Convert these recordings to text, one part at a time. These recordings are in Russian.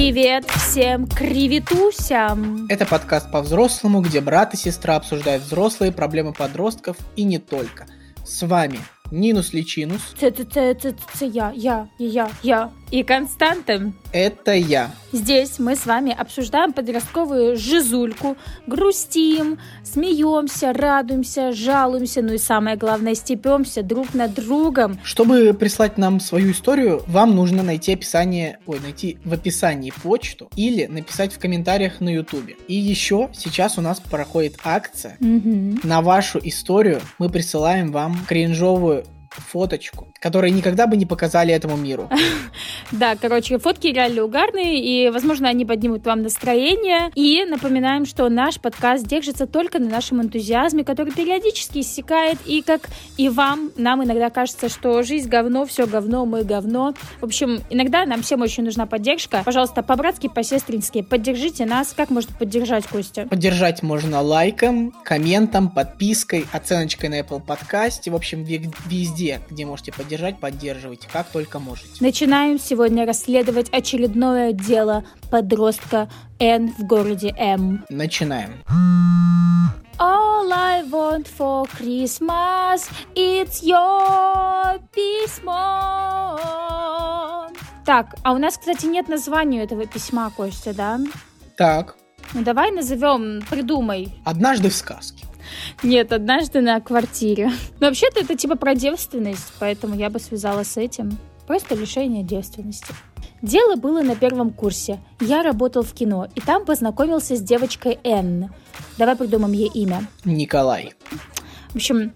Привет всем кривитусям! Это подкаст по-взрослому, где брат и сестра обсуждают взрослые проблемы подростков и не только. С вами Нинус Личинус. Ц-ц-ц-ц-ц я, я, я, я. И Константин. Это я. Здесь мы с вами обсуждаем подростковую жизульку, грустим, смеемся, радуемся, жалуемся, ну и самое главное, степемся друг над другом. Чтобы прислать нам свою историю, вам нужно найти описание, ой, найти в описании почту или написать в комментариях на ютубе. И еще сейчас у нас проходит акция. Мгм. На вашу историю мы присылаем вам кринжовую фоточку, которую никогда бы не показали этому миру. Да, короче, фотки реально угарные, и, возможно, они поднимут вам настроение. И напоминаем, что наш подкаст держится только на нашем энтузиазме, который периодически иссякает, и как и вам, нам иногда кажется, что жизнь говно, все говно, мы говно. В общем, иногда нам всем очень нужна поддержка. Пожалуйста, по-братски, по-сестрински, поддержите нас. Как можно поддержать, Костя? Поддержать можно лайком, комментом, подпиской, оценочкой на Apple подкасте. В общем, ве- где можете поддержать, поддерживайте, как только можете. Начинаем сегодня расследовать очередное дело подростка Н в городе М. Начинаем. All I want for Christmas it's your письмо. Так, а у нас, кстати, нет названия этого письма, Костя, да? Так, Ну давай назовем, придумай. однажды в сказке. Нет, однажды на квартире. Но вообще-то это типа про девственность, поэтому я бы связала с этим. Просто лишение девственности. Дело было на первом курсе. Я работал в кино, и там познакомился с девочкой Энн. Давай придумаем ей имя. Николай. В общем,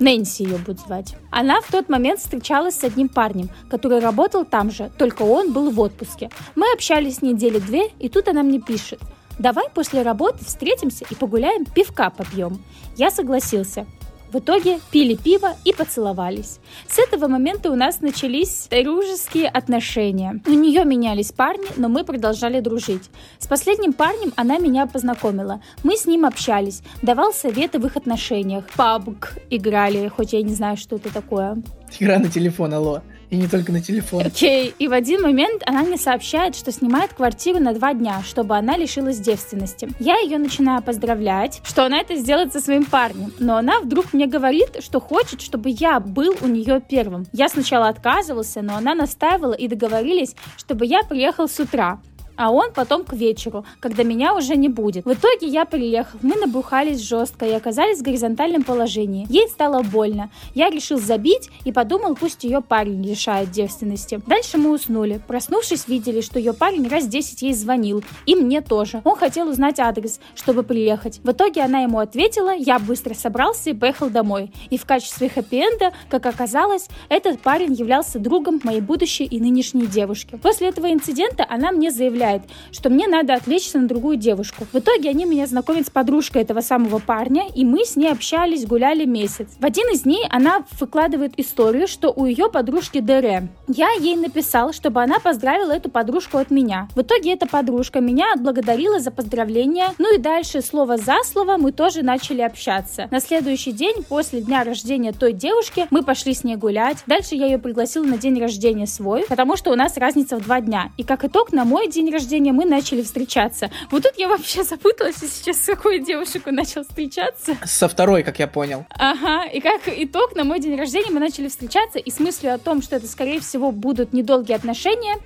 Нэнси ее будет звать. Она в тот момент встречалась с одним парнем, который работал там же, только он был в отпуске. Мы общались недели две, и тут она мне пишет. Давай после работы встретимся и погуляем, пивка попьем. Я согласился. В итоге пили пиво и поцеловались. С этого момента у нас начались дружеские отношения. У нее менялись парни, но мы продолжали дружить. С последним парнем она меня познакомила. Мы с ним общались, давал советы в их отношениях. Пабг играли, хоть я не знаю, что это такое. Игра на телефон, алло. И не только на телефон. Окей, и в один момент она мне сообщает, что снимает квартиру на два дня, чтобы она лишилась девственности. Я ее начинаю поздравлять, что она это сделает со своим парнем, но она вдруг мне говорит, что хочет, чтобы я был у нее первым. Я сначала отказывался, но она настаивала и договорились, чтобы я приехал с утра. А он потом к вечеру, когда меня уже не будет. В итоге я приехал, мы набухались жестко и оказались в горизонтальном положении. Ей стало больно. Я решил забить и подумал, пусть ее парень лишает девственности. Дальше мы уснули. Проснувшись, видели, что ее парень раз 10 ей звонил. И мне тоже. Он хотел узнать адрес, чтобы приехать. В итоге она ему ответила, я быстро собрался и поехал домой. И в качестве хэппи-энда, как оказалось, этот парень являлся другом моей будущей и нынешней девушки. После этого инцидента она мне заявляет, что мне надо отвлечься на другую девушку. В итоге они меня знакомят с подружкой этого самого парня, и мы с ней общались, гуляли месяц. В один из дней она выкладывает историю, что у ее подружки ДР. Я ей написал, чтобы она поздравила эту подружку от меня. В итоге эта подружка меня отблагодарила за поздравление, ну и дальше слово за слово мы тоже начали общаться. На следующий день, после дня рождения той девушки, мы пошли с ней гулять. Дальше я ее пригласила на день рождения свой, потому что у нас разница в два дня. И как итог, на мой день рождения мы начали встречаться. Вот тут я вообще запуталась, и сейчас с какой девушек он начал встречаться. Со второй, как я понял. Ага, и как итог, на мой день рождения мы начали встречаться, и с мыслью о том, что это, скорее всего, будут недолгие отношения,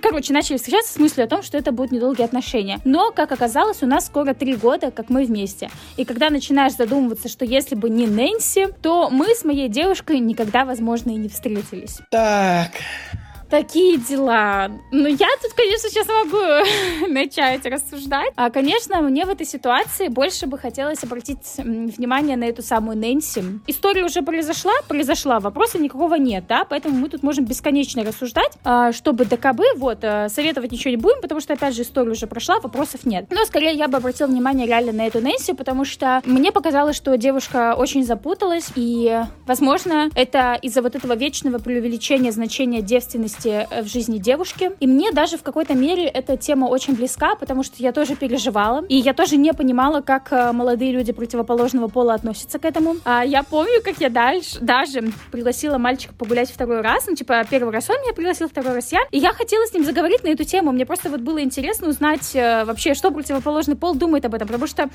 Короче, начали встречаться с мыслью о том, что это будут недолгие отношения. Но, как оказалось, у нас скоро три года, как мы вместе. И когда начинаешь задумываться, что если бы не Нэнси, то мы с моей девушкой никогда, возможно, и не встретились. Так, Такие дела. Ну, я тут, конечно, сейчас могу начать рассуждать. А, конечно, мне в этой ситуации больше бы хотелось обратить внимание на эту самую Нэнси. История уже произошла, произошла, вопроса никакого нет, да, поэтому мы тут можем бесконечно рассуждать, а, чтобы ДКБ, вот, а, советовать ничего не будем, потому что, опять же, история уже прошла, вопросов нет. Но, скорее, я бы обратила внимание реально на эту Нэнси, потому что мне показалось, что девушка очень запуталась, и, возможно, это из-за вот этого вечного преувеличения значения девственности ответственности в жизни девушки. И мне даже в какой-то мере эта тема очень близка, потому что я тоже переживала. И я тоже не понимала, как молодые люди противоположного пола относятся к этому. А я помню, как я дальше даже пригласила мальчика погулять второй раз. Ну, типа, первый раз он меня пригласил, второй раз я. И я хотела с ним заговорить на эту тему. Мне просто вот было интересно узнать вообще, что противоположный пол думает об этом, потому что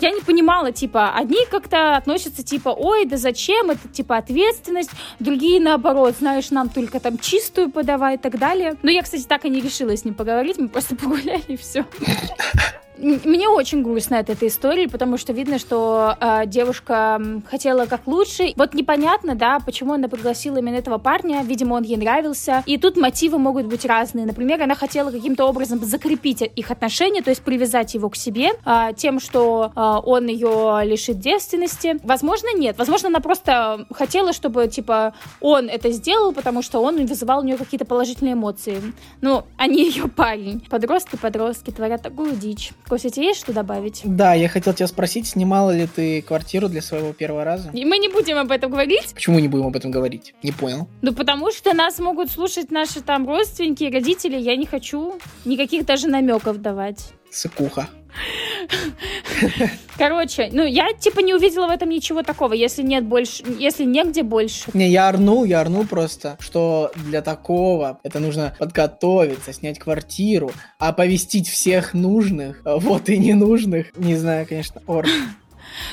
я не понимала, типа, одни как-то относятся, типа, ой, да зачем, это, типа, ответственность, другие, наоборот, знаешь, нам только там чистую подавай и так далее. Но я, кстати, так и не решила с ним поговорить, мы просто погуляли и все. Мне очень грустно от этой истории, потому что видно, что э, девушка хотела как лучше. Вот непонятно, да, почему она пригласила именно этого парня. Видимо, он ей нравился. И тут мотивы могут быть разные. Например, она хотела каким-то образом закрепить их отношения, то есть привязать его к себе э, тем, что э, он ее лишит девственности. Возможно, нет. Возможно, она просто хотела, чтобы, типа, он это сделал, потому что он вызывал у нее какие-то положительные эмоции. Ну, они ее парень. Подростки-подростки творят такую дичь. Костя, тебе есть что добавить? Да, я хотел тебя спросить, снимала ли ты квартиру для своего первого раза? И мы не будем об этом говорить. Почему не будем об этом говорить? Не понял. Ну, потому что нас могут слушать наши там родственники, родители. Я не хочу никаких даже намеков давать. Сыкуха. Короче, ну я типа не увидела в этом ничего такого, если нет больше, если негде больше. Не, я орнул, я орнул просто, что для такого это нужно подготовиться, снять квартиру, оповестить всех нужных, вот и ненужных. Не знаю, конечно, ор.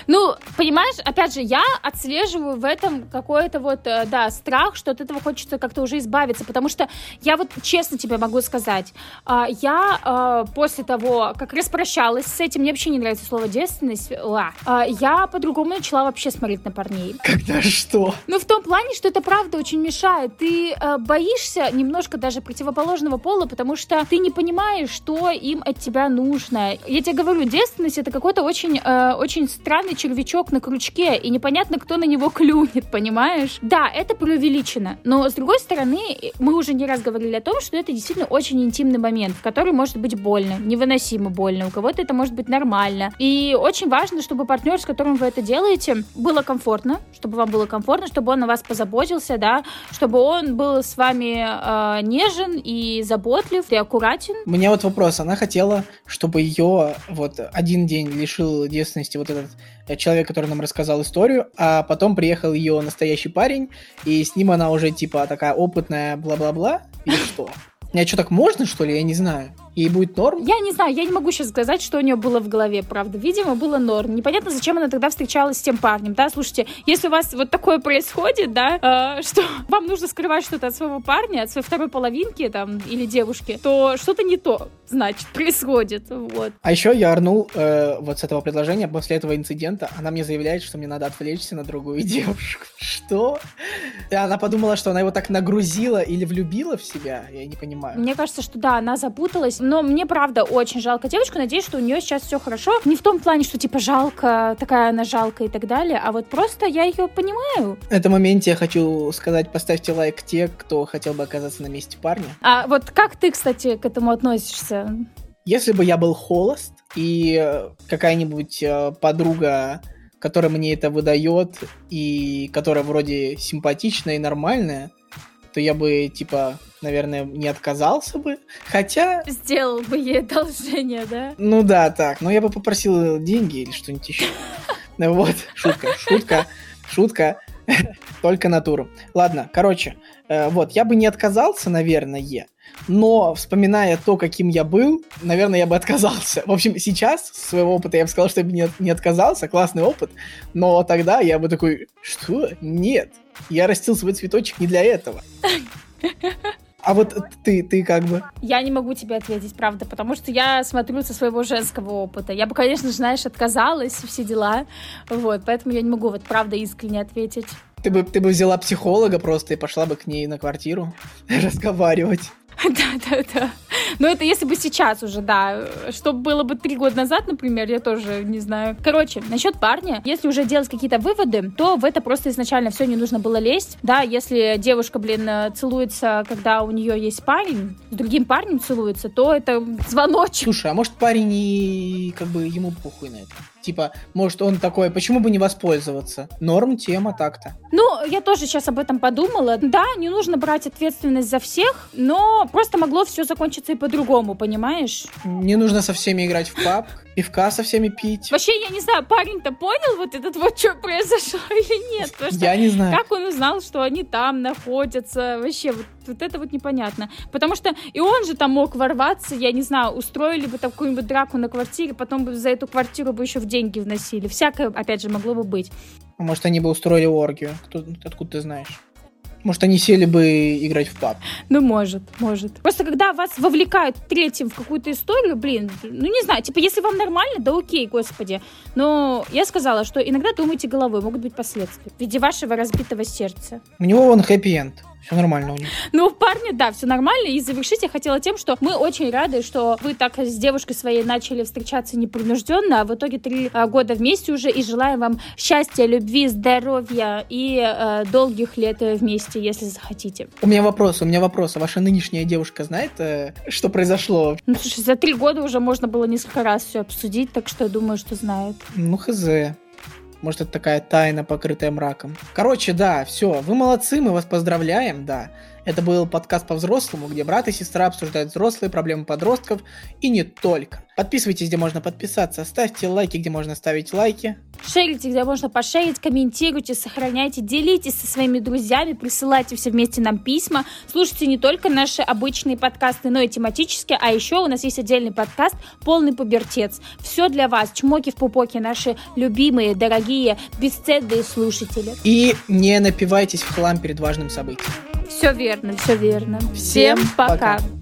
Ну, понимаешь, опять же, я отслеживаю в этом какой-то вот, э, да, страх, что от этого хочется как-то уже избавиться, потому что я вот честно тебе могу сказать, а, я а, после того, как распрощалась с этим, мне вообще не нравится слово девственность, ла, а, я по-другому начала вообще смотреть на парней. Когда что? Ну, в том плане, что это правда очень мешает. Ты э, боишься немножко даже противоположного пола, потому что ты не понимаешь, что им от тебя нужно. Я тебе говорю, девственность это какой-то очень, э, очень странный червячок на крючке, и непонятно, кто на него клюнет, понимаешь? Да, это преувеличено, но с другой стороны, мы уже не раз говорили о том, что это действительно очень интимный момент, в который может быть больно, невыносимо больно, у кого-то это может быть нормально. И очень важно, чтобы партнер, с которым вы это делаете, было комфортно, чтобы вам было комфортно, чтобы он о вас позаботился, да, чтобы он был с вами э, нежен и заботлив, и аккуратен. Мне вот вопрос, она хотела, чтобы ее вот один день лишил девственности вот этот Э, человек, который нам рассказал историю, а потом приехал ее настоящий парень, и с ним она уже типа такая опытная, бла-бла-бла, или что? А что, так можно, что ли? Я не знаю. Ей будет норм? Я не знаю, я не могу сейчас сказать, что у нее было в голове, правда. Видимо, было норм. Непонятно, зачем она тогда встречалась с тем парнем, да? Слушайте, если у вас вот такое происходит, да, э, что вам нужно скрывать что-то от своего парня, от своей второй половинки, там, или девушки, то что-то не то, значит, происходит, вот. А еще я орнул э, вот с этого предложения, после этого инцидента, она мне заявляет, что мне надо отвлечься на другую девушку. Что? И она подумала, что она его так нагрузила или влюбила в себя, я не понимаю. Мне кажется, что да, она запуталась, но мне правда очень жалко девочку. Надеюсь, что у нее сейчас все хорошо. Не в том плане, что типа жалко, такая она жалкая и так далее, а вот просто я ее понимаю. В этом моменте я хочу сказать, поставьте лайк те, кто хотел бы оказаться на месте парня. А вот как ты, кстати, к этому относишься? Если бы я был холост, и какая-нибудь э, подруга которая мне это выдает и которая вроде симпатичная и нормальная, то я бы, типа, наверное, не отказался бы. Хотя... Сделал бы ей одолжение, да? Ну да, так. Но я бы попросил деньги или что-нибудь еще. Ну вот, шутка, шутка, шутка. Только натуру. Ладно, короче, э, вот, я бы не отказался, наверное, но вспоминая то, каким я был, наверное, я бы отказался. В общем, сейчас, с своего опыта, я бы сказал, что я бы не, не отказался, классный опыт, но тогда я бы такой, что? Нет, я растил свой цветочек не для этого. А вот ты, ты как бы? Я не могу тебе ответить, правда, потому что я смотрю со своего женского опыта. Я бы, конечно же, знаешь, отказалась, все дела. Вот, поэтому я не могу вот правда искренне ответить. Ты бы, ты бы взяла психолога просто и пошла бы к ней на квартиру разговаривать. Да, да, да. Но это если бы сейчас уже, да. Что было бы три года назад, например, я тоже не знаю. Короче, насчет парня, если уже делать какие-то выводы, то в это просто изначально все не нужно было лезть. Да, если девушка, блин, целуется, когда у нее есть парень, с другим парнем целуется, то это звоночек. Слушай, а может парень и как бы ему похуй на это? Типа, может, он такой, почему бы не воспользоваться? Норм тема так-то. Ну, я тоже сейчас об этом подумала. Да, не нужно брать ответственность за всех, но просто могло все закончиться и по-другому, понимаешь? Не нужно со всеми играть в паб, пивка со всеми пить. Вообще, я не знаю, парень-то понял вот этот вот, что произошло или нет? Я не знаю. Как он узнал, что они там находятся? Вообще, вот, вот это вот непонятно. Потому что и он же там мог ворваться, я не знаю, устроили бы там какую-нибудь драку на квартире, потом бы за эту квартиру бы еще в деньги вносили. Всякое, опять же, могло бы быть. Может, они бы устроили оргию. Кто, откуда ты знаешь? Может, они сели бы играть в паб. Ну, может, может. Просто когда вас вовлекают третьим в какую-то историю, блин, ну, не знаю, типа, если вам нормально, да окей, господи. Но я сказала, что иногда думайте головой, могут быть последствия в виде вашего разбитого сердца. У него он хэппи-энд. Все нормально у них. Ну, парни, да, все нормально. И завершить я хотела тем, что мы очень рады, что вы так с девушкой своей начали встречаться непринужденно, а в итоге три а, года вместе уже. И желаем вам счастья, любви, здоровья и э, долгих лет вместе, если захотите. У меня вопрос, у меня вопрос. А ваша нынешняя девушка знает, э, что произошло? Ну, слушай, за три года уже можно было несколько раз все обсудить, так что я думаю, что знает. Ну, хз. Может, это такая тайна, покрытая мраком. Короче, да, все, вы молодцы, мы вас поздравляем, да. Это был подкаст по-взрослому, где брат и сестра обсуждают взрослые проблемы подростков и не только. Подписывайтесь, где можно подписаться, ставьте лайки, где можно ставить лайки. Шерите, где можно пошерить, комментируйте, сохраняйте, делитесь со своими друзьями, присылайте все вместе нам письма. Слушайте не только наши обычные подкасты, но и тематические, а еще у нас есть отдельный подкаст «Полный пубертец». Все для вас, чмоки в пупоке, наши любимые, дорогие, бесценные слушатели. И не напивайтесь в хлам перед важным событием. Все верно, все верно. Всем пока. пока.